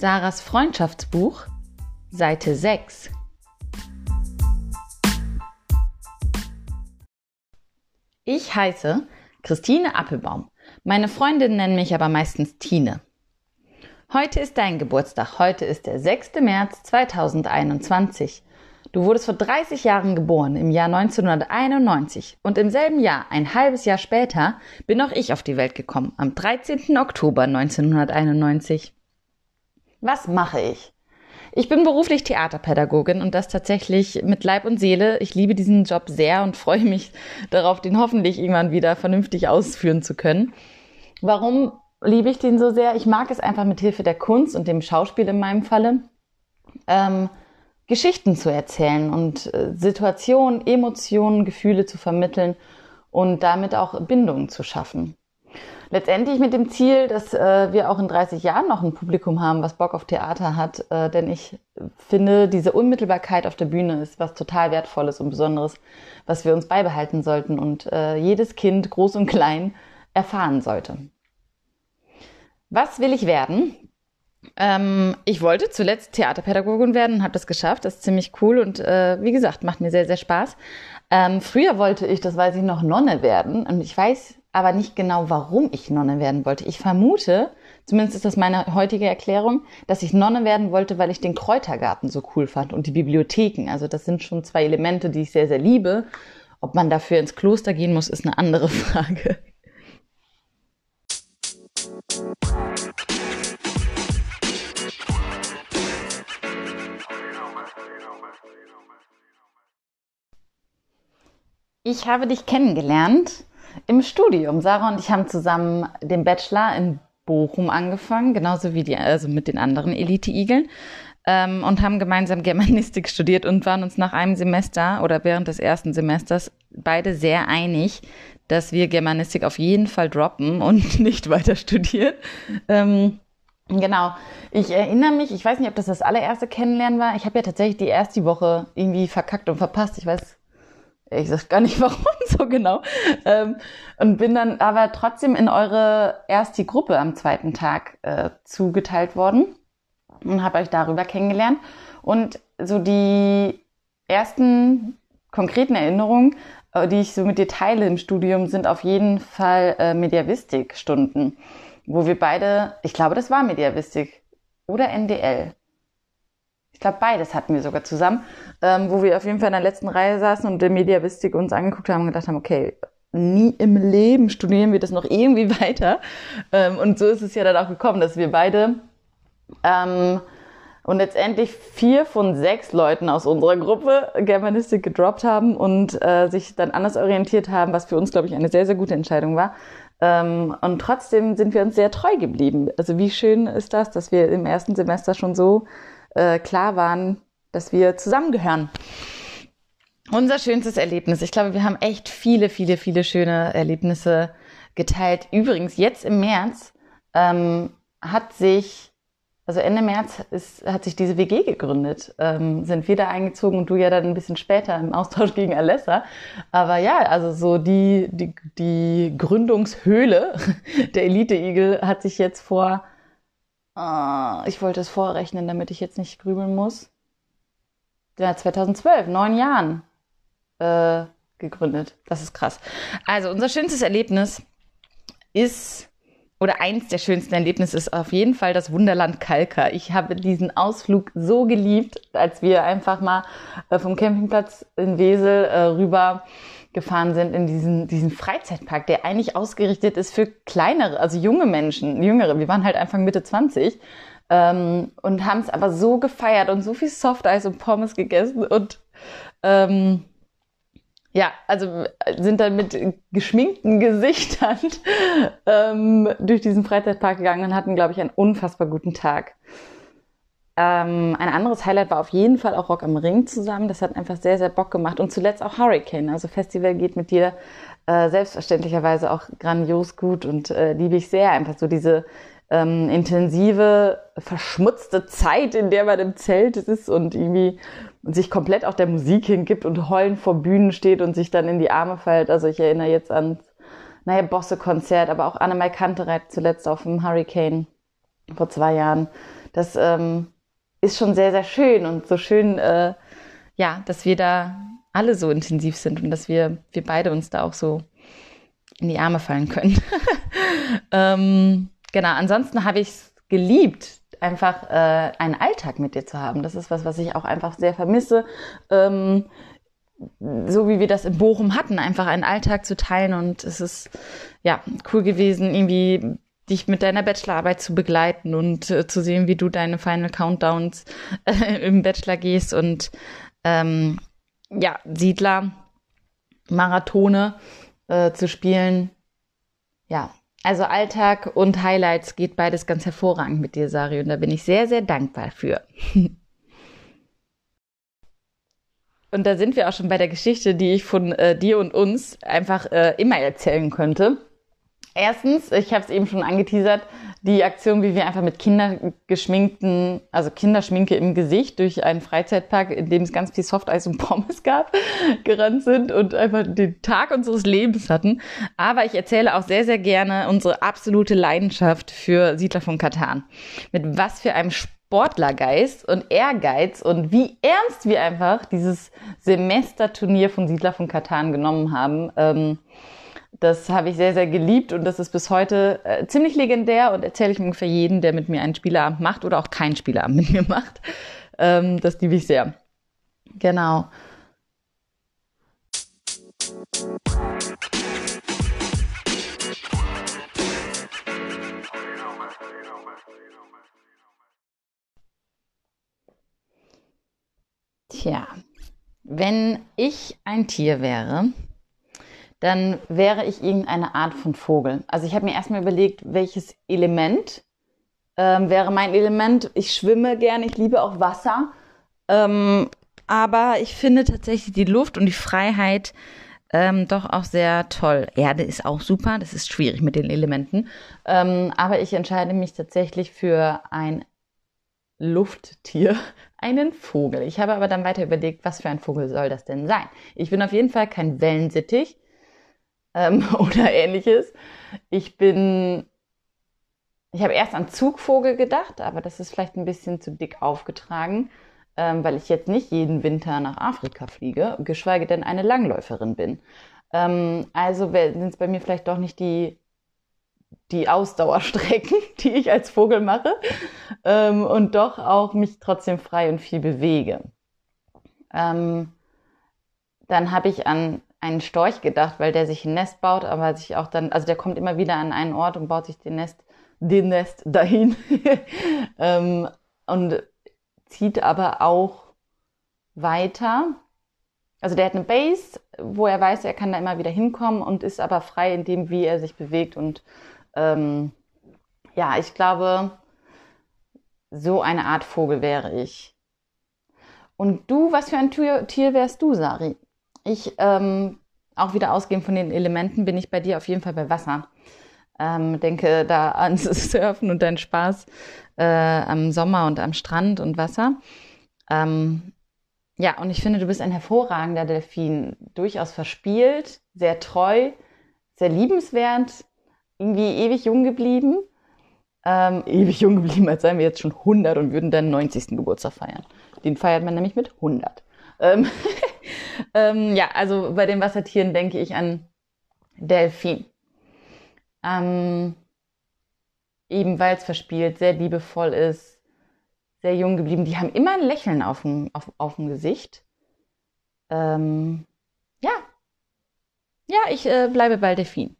Sarahs Freundschaftsbuch, Seite 6. Ich heiße Christine Appelbaum. Meine Freundinnen nennen mich aber meistens Tine. Heute ist dein Geburtstag. Heute ist der 6. März 2021. Du wurdest vor 30 Jahren geboren, im Jahr 1991. Und im selben Jahr, ein halbes Jahr später, bin auch ich auf die Welt gekommen, am 13. Oktober 1991. Was mache ich? Ich bin beruflich Theaterpädagogin und das tatsächlich mit Leib und Seele. Ich liebe diesen Job sehr und freue mich darauf, den hoffentlich irgendwann wieder vernünftig ausführen zu können. Warum liebe ich den so sehr? Ich mag es einfach mit Hilfe der Kunst und dem Schauspiel in meinem Falle, ähm, Geschichten zu erzählen und äh, Situationen, Emotionen, Gefühle zu vermitteln und damit auch Bindungen zu schaffen. Letztendlich mit dem Ziel, dass äh, wir auch in 30 Jahren noch ein Publikum haben, was Bock auf Theater hat. Äh, denn ich finde, diese Unmittelbarkeit auf der Bühne ist was total Wertvolles und Besonderes, was wir uns beibehalten sollten und äh, jedes Kind, groß und klein, erfahren sollte. Was will ich werden? Ähm, ich wollte zuletzt Theaterpädagogin werden, habe das geschafft. Das ist ziemlich cool und äh, wie gesagt, macht mir sehr, sehr Spaß. Ähm, früher wollte ich, das weiß ich noch, Nonne werden. Und ich weiß aber nicht genau, warum ich Nonne werden wollte. Ich vermute, zumindest ist das meine heutige Erklärung, dass ich Nonne werden wollte, weil ich den Kräutergarten so cool fand und die Bibliotheken. Also das sind schon zwei Elemente, die ich sehr, sehr liebe. Ob man dafür ins Kloster gehen muss, ist eine andere Frage. Ich habe dich kennengelernt im Studium. Sarah und ich haben zusammen den Bachelor in Bochum angefangen, genauso wie die, also mit den anderen Elite-Igeln. Ähm, und haben gemeinsam Germanistik studiert und waren uns nach einem Semester oder während des ersten Semesters beide sehr einig, dass wir Germanistik auf jeden Fall droppen und nicht weiter studieren. Ähm, Genau. Ich erinnere mich, ich weiß nicht, ob das das allererste Kennenlernen war. Ich habe ja tatsächlich die erste Woche irgendwie verkackt und verpasst. Ich weiß ich sag gar nicht warum so genau. Ähm, und bin dann aber trotzdem in eure erste Gruppe am zweiten Tag äh, zugeteilt worden und habe euch darüber kennengelernt. Und so die ersten konkreten Erinnerungen, äh, die ich so mit dir teile im Studium, sind auf jeden Fall äh, Mediavistik-Stunden, wo wir beide, ich glaube, das war Mediavistik oder NDL, ich glaube, beides hatten wir sogar zusammen, ähm, wo wir auf jeden Fall in der letzten Reihe saßen und der Mediavistik uns angeguckt haben und gedacht haben, okay, nie im Leben studieren wir das noch irgendwie weiter. Ähm, und so ist es ja dann auch gekommen, dass wir beide ähm, und letztendlich vier von sechs Leuten aus unserer Gruppe Germanistik gedroppt haben und äh, sich dann anders orientiert haben, was für uns, glaube ich, eine sehr, sehr gute Entscheidung war. Ähm, und trotzdem sind wir uns sehr treu geblieben. Also wie schön ist das, dass wir im ersten Semester schon so äh, klar waren, dass wir zusammengehören. Unser schönstes Erlebnis. Ich glaube, wir haben echt viele, viele, viele schöne Erlebnisse geteilt. Übrigens, jetzt im März ähm, hat sich, also Ende März ist, hat sich diese WG gegründet. Ähm, sind wir da eingezogen und du ja dann ein bisschen später im Austausch gegen Alessa. Aber ja, also so die, die, die Gründungshöhle der Elite-Igel hat sich jetzt vor Ah, ich wollte es vorrechnen, damit ich jetzt nicht grübeln muss. Ja, 2012, neun Jahren äh, gegründet. Das ist krass. Also unser schönstes Erlebnis ist oder eins der schönsten Erlebnisse ist auf jeden Fall das Wunderland Kalka. Ich habe diesen Ausflug so geliebt, als wir einfach mal äh, vom Campingplatz in Wesel äh, rüber gefahren sind in diesen, diesen Freizeitpark, der eigentlich ausgerichtet ist für kleinere, also junge Menschen, jüngere. Wir waren halt Anfang Mitte 20 ähm, und haben es aber so gefeiert und so viel Softeis und Pommes gegessen und ähm, ja, also sind dann mit geschminkten Gesichtern ähm, durch diesen Freizeitpark gegangen und hatten, glaube ich, einen unfassbar guten Tag. Ähm, ein anderes Highlight war auf jeden Fall auch Rock am Ring zusammen. Das hat einfach sehr, sehr Bock gemacht. Und zuletzt auch Hurricane. Also Festival geht mit dir äh, selbstverständlicherweise auch grandios gut und äh, liebe ich sehr. Einfach so diese ähm, intensive, verschmutzte Zeit, in der man im Zelt ist und irgendwie sich komplett auch der Musik hingibt und heulend vor Bühnen steht und sich dann in die Arme fällt. Also ich erinnere jetzt an, naja, Bosse-Konzert, aber auch Annemai Kantereit zuletzt auf dem Hurricane vor zwei Jahren das ähm, ist schon sehr, sehr schön und so schön, äh, ja, dass wir da alle so intensiv sind und dass wir, wir beide uns da auch so in die Arme fallen können. ähm, genau, ansonsten habe ich es geliebt, einfach äh, einen Alltag mit dir zu haben. Das ist was, was ich auch einfach sehr vermisse. Ähm, so wie wir das in Bochum hatten, einfach einen Alltag zu teilen und es ist ja cool gewesen, irgendwie dich mit deiner Bachelorarbeit zu begleiten und äh, zu sehen, wie du deine Final Countdowns äh, im Bachelor gehst und ähm, ja, Siedler, Marathone äh, zu spielen. Ja, also Alltag und Highlights geht beides ganz hervorragend mit dir, Sari, und da bin ich sehr, sehr dankbar für. und da sind wir auch schon bei der Geschichte, die ich von äh, dir und uns einfach äh, immer erzählen könnte. Erstens, ich habe es eben schon angeteasert, die Aktion, wie wir einfach mit kindergeschminkten, also Kinderschminke im Gesicht durch einen Freizeitpark, in dem es ganz viel Softeis und Pommes gab, gerannt sind und einfach den Tag unseres Lebens hatten. Aber ich erzähle auch sehr, sehr gerne unsere absolute Leidenschaft für Siedler von Katan. Mit was für einem Sportlergeist und Ehrgeiz und wie ernst wir einfach dieses Semesterturnier von Siedler von Katan genommen haben. Ähm, das habe ich sehr, sehr geliebt und das ist bis heute äh, ziemlich legendär und erzähle ich ungefähr jeden, der mit mir einen Spieleabend macht oder auch keinen Spieleabend mit mir macht. Ähm, das liebe ich sehr. Genau. Tja, wenn ich ein Tier wäre, dann wäre ich irgendeine Art von Vogel. Also ich habe mir erstmal überlegt, welches Element ähm, wäre mein Element. Ich schwimme gern, ich liebe auch Wasser. Ähm, aber ich finde tatsächlich die Luft und die Freiheit ähm, doch auch sehr toll. Erde ist auch super, das ist schwierig mit den Elementen. Ähm, aber ich entscheide mich tatsächlich für ein Lufttier, einen Vogel. Ich habe aber dann weiter überlegt, was für ein Vogel soll das denn sein? Ich bin auf jeden Fall kein Wellensittich ähm, oder ähnliches. Ich bin, ich habe erst an Zugvogel gedacht, aber das ist vielleicht ein bisschen zu dick aufgetragen, ähm, weil ich jetzt nicht jeden Winter nach Afrika fliege, geschweige denn eine Langläuferin bin. Ähm, also sind es bei mir vielleicht doch nicht die die Ausdauerstrecken, die ich als Vogel mache, ähm, und doch auch mich trotzdem frei und viel bewege. Ähm, dann habe ich an einen Storch gedacht, weil der sich ein Nest baut, aber sich auch dann, also der kommt immer wieder an einen Ort und baut sich den Nest, den Nest dahin ähm, und zieht aber auch weiter. Also der hat eine Base, wo er weiß, er kann da immer wieder hinkommen und ist aber frei in dem, wie er sich bewegt. Und ähm, ja, ich glaube, so eine Art Vogel wäre ich. Und du, was für ein Tier wärst du, Sari? Ich, ähm, auch wieder ausgehend von den Elementen, bin ich bei dir auf jeden Fall bei Wasser. Ähm, denke da ans Surfen und deinen Spaß äh, am Sommer und am Strand und Wasser. Ähm, ja, und ich finde, du bist ein hervorragender Delfin. Durchaus verspielt, sehr treu, sehr liebenswert, irgendwie ewig jung geblieben. Ähm, ewig jung geblieben, als seien wir jetzt schon 100 und würden deinen 90. Geburtstag feiern. Den feiert man nämlich mit 100. Ähm, ähm, ja, also bei den Wassertieren denke ich an Delfin. Ähm, eben weil es verspielt, sehr liebevoll ist, sehr jung geblieben. Die haben immer ein Lächeln auf dem, auf, auf dem Gesicht. Ähm, ja. Ja, ich äh, bleibe bei Delfin.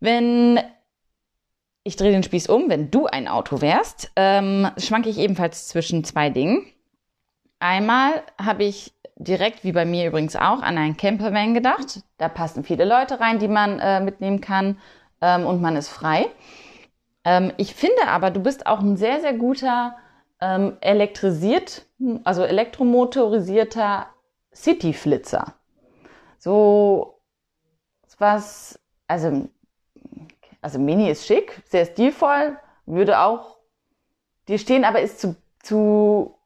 Wenn ich drehe den Spieß um, wenn du ein Auto wärst, ähm, schwanke ich ebenfalls zwischen zwei Dingen. Einmal habe ich direkt, wie bei mir übrigens auch, an einen Campervan gedacht. Da passen viele Leute rein, die man äh, mitnehmen kann ähm, und man ist frei. Ähm, ich finde aber, du bist auch ein sehr, sehr guter ähm, elektrisiert, also elektromotorisierter City-Flitzer. So was, also, also Mini ist schick, sehr stilvoll, würde auch dir stehen, aber ist zu, zu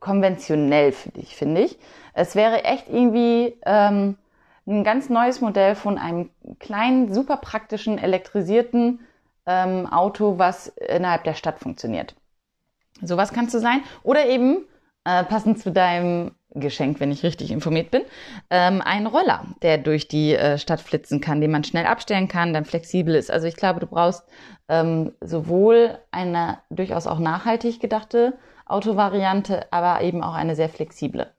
konventionell für dich, finde ich. Es wäre echt irgendwie ähm, ein ganz neues Modell von einem kleinen, super praktischen, elektrisierten ähm, Auto, was innerhalb der Stadt funktioniert. Sowas kannst du sein. Oder eben, äh, passend zu deinem Geschenk, wenn ich richtig informiert bin, ähm, ein Roller, der durch die äh, Stadt flitzen kann, den man schnell abstellen kann, dann flexibel ist. Also ich glaube, du brauchst ähm, sowohl eine durchaus auch nachhaltig gedachte Autovariante, aber eben auch eine sehr flexible.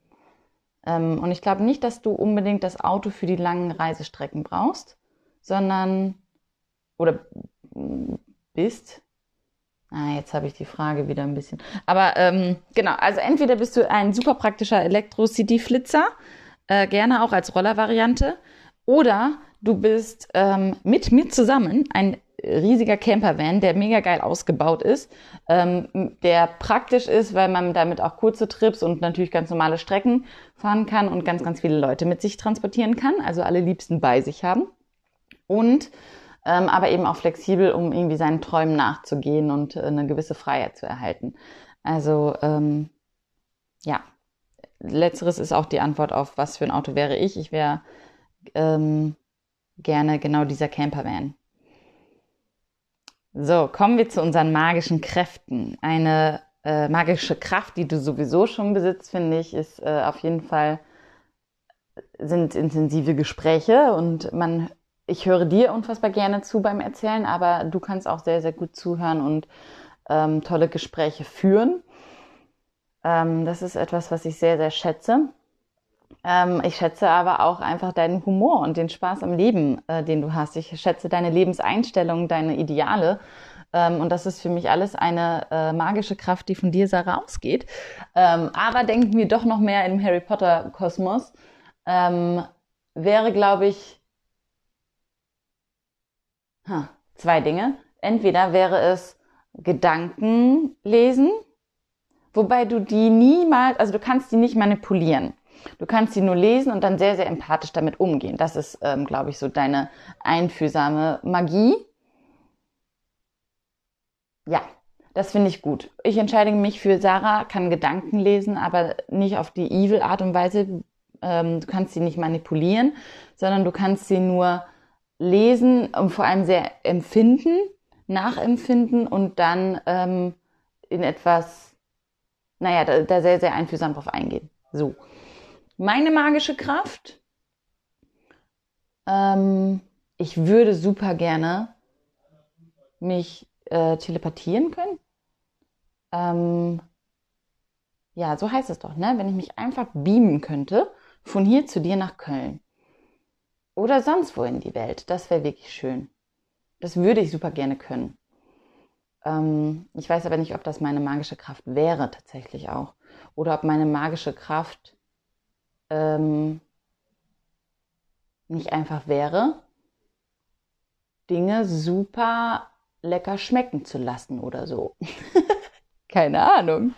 Ähm, und ich glaube nicht, dass du unbedingt das Auto für die langen Reisestrecken brauchst, sondern oder bist. Ah, jetzt habe ich die Frage wieder ein bisschen. Aber ähm, genau, also entweder bist du ein super praktischer Elektro-City-Flitzer, äh, gerne auch als Rollervariante, oder du bist ähm, mit mir zusammen ein riesiger Campervan, der mega geil ausgebaut ist, ähm, der praktisch ist, weil man damit auch kurze Trips und natürlich ganz normale Strecken fahren kann und ganz, ganz viele Leute mit sich transportieren kann, also alle Liebsten bei sich haben. Und ähm, aber eben auch flexibel, um irgendwie seinen Träumen nachzugehen und äh, eine gewisse Freiheit zu erhalten. Also ähm, ja, letzteres ist auch die Antwort auf, was für ein Auto wäre ich. Ich wäre ähm, gerne genau dieser Campervan. So, kommen wir zu unseren magischen Kräften. Eine äh, magische Kraft, die du sowieso schon besitzt, finde ich, ist äh, auf jeden Fall sind intensive Gespräche und man ich höre dir unfassbar gerne zu beim Erzählen, aber du kannst auch sehr, sehr gut zuhören und ähm, tolle Gespräche führen. Ähm, das ist etwas, was ich sehr, sehr schätze. Ähm, ich schätze aber auch einfach deinen Humor und den Spaß am Leben, äh, den du hast. Ich schätze deine Lebenseinstellung, deine Ideale. Ähm, und das ist für mich alles eine äh, magische Kraft, die von dir, Sarah, ausgeht. Ähm, aber denken wir doch noch mehr im Harry Potter-Kosmos. Ähm, wäre, glaube ich, Huh, zwei Dinge. Entweder wäre es Gedanken lesen, wobei du die niemals, also du kannst die nicht manipulieren. Du kannst sie nur lesen und dann sehr, sehr empathisch damit umgehen. Das ist, ähm, glaube ich, so deine einfühlsame Magie. Ja, das finde ich gut. Ich entscheide mich für Sarah, kann Gedanken lesen, aber nicht auf die evil Art und Weise. Ähm, du kannst sie nicht manipulieren, sondern du kannst sie nur lesen und vor allem sehr empfinden, nachempfinden und dann ähm, in etwas, naja, da, da sehr, sehr einfühlsam drauf eingehen. So. Meine magische Kraft. Ähm, ich würde super gerne mich äh, telepathieren können. Ähm, ja, so heißt es doch, ne? Wenn ich mich einfach beamen könnte von hier zu dir nach Köln. Oder sonst wo in die Welt. Das wäre wirklich schön. Das würde ich super gerne können. Ähm, ich weiß aber nicht, ob das meine magische Kraft wäre tatsächlich auch. Oder ob meine magische Kraft ähm, nicht einfach wäre, Dinge super lecker schmecken zu lassen oder so. Keine Ahnung.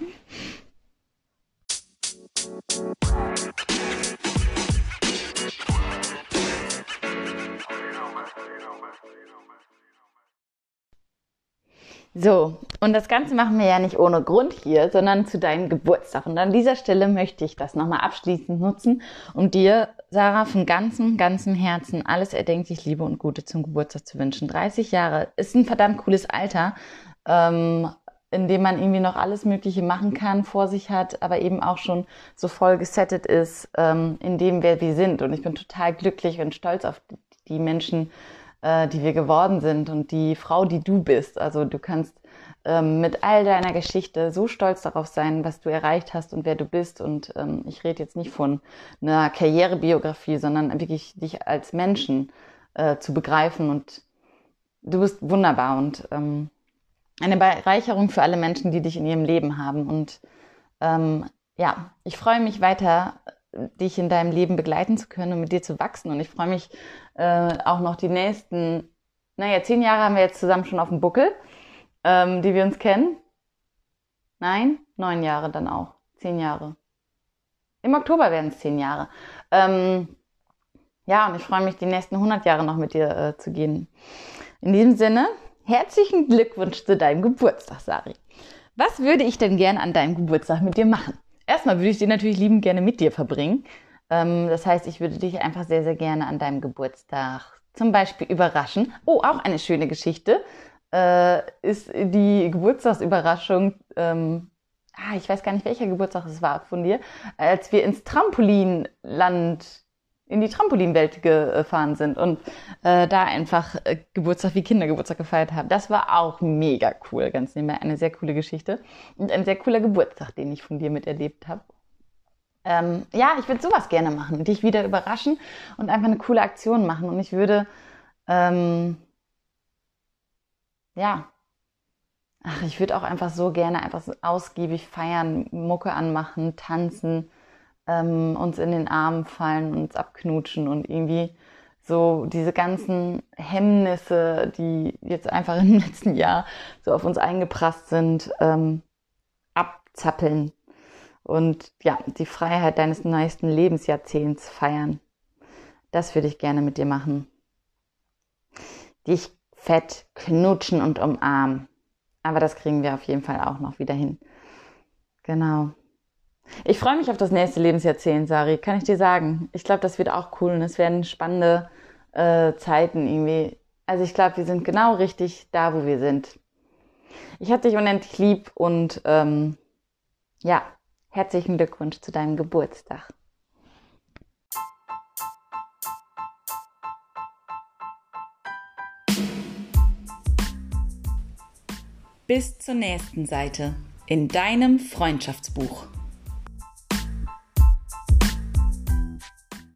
So, und das Ganze machen wir ja nicht ohne Grund hier, sondern zu deinem Geburtstag. Und an dieser Stelle möchte ich das nochmal abschließend nutzen, um dir, Sarah, von ganzem, ganzem Herzen alles erdenklich Liebe und Gute zum Geburtstag zu wünschen. 30 Jahre ist ein verdammt cooles Alter, ähm, in dem man irgendwie noch alles Mögliche machen kann, vor sich hat, aber eben auch schon so voll gesettet ist, ähm, in dem wer wir sind. Und ich bin total glücklich und stolz auf die Menschen, äh, die wir geworden sind und die Frau, die du bist. Also du kannst ähm, mit all deiner Geschichte so stolz darauf sein, was du erreicht hast und wer du bist. Und ähm, ich rede jetzt nicht von einer Karrierebiografie, sondern wirklich dich als Menschen äh, zu begreifen. Und du bist wunderbar und ähm, eine Bereicherung für alle Menschen, die dich in ihrem Leben haben. Und ähm, ja, ich freue mich weiter dich in deinem Leben begleiten zu können und mit dir zu wachsen. Und ich freue mich äh, auch noch die nächsten, naja, zehn Jahre haben wir jetzt zusammen schon auf dem Buckel, ähm, die wir uns kennen. Nein, neun Jahre dann auch. Zehn Jahre. Im Oktober werden es zehn Jahre. Ähm, ja, und ich freue mich, die nächsten 100 Jahre noch mit dir äh, zu gehen. In diesem Sinne, herzlichen Glückwunsch zu deinem Geburtstag, Sari. Was würde ich denn gern an deinem Geburtstag mit dir machen? Erstmal würde ich den natürlich liebend gerne mit dir verbringen. Ähm, das heißt, ich würde dich einfach sehr, sehr gerne an deinem Geburtstag zum Beispiel überraschen. Oh, auch eine schöne Geschichte. äh, ist die Geburtstagsüberraschung, ähm, ah, ich weiß gar nicht, welcher Geburtstag es war von dir, als wir ins Trampolinland in die Trampolinwelt gefahren sind und äh, da einfach äh, Geburtstag wie Kindergeburtstag gefeiert haben. Das war auch mega cool, ganz nebenbei. Eine sehr coole Geschichte und ein sehr cooler Geburtstag, den ich von dir miterlebt habe. Ähm, ja, ich würde sowas gerne machen, dich wieder überraschen und einfach eine coole Aktion machen. Und ich würde, ähm, ja, ach, ich würde auch einfach so gerne einfach so ausgiebig feiern, Mucke anmachen, tanzen ähm, uns in den Arm fallen, uns abknutschen und irgendwie so diese ganzen Hemmnisse, die jetzt einfach im letzten Jahr so auf uns eingeprasst sind, ähm, abzappeln und ja, die Freiheit deines neuesten Lebensjahrzehnts feiern. Das würde ich gerne mit dir machen. Dich fett knutschen und umarmen. Aber das kriegen wir auf jeden Fall auch noch wieder hin. Genau. Ich freue mich auf das nächste Lebensjahrzehnt, Sari, kann ich dir sagen. Ich glaube, das wird auch cool und es werden spannende äh, Zeiten irgendwie. Also ich glaube, wir sind genau richtig da, wo wir sind. Ich habe dich unendlich lieb und ähm, ja, herzlichen Glückwunsch zu deinem Geburtstag. Bis zur nächsten Seite in deinem Freundschaftsbuch.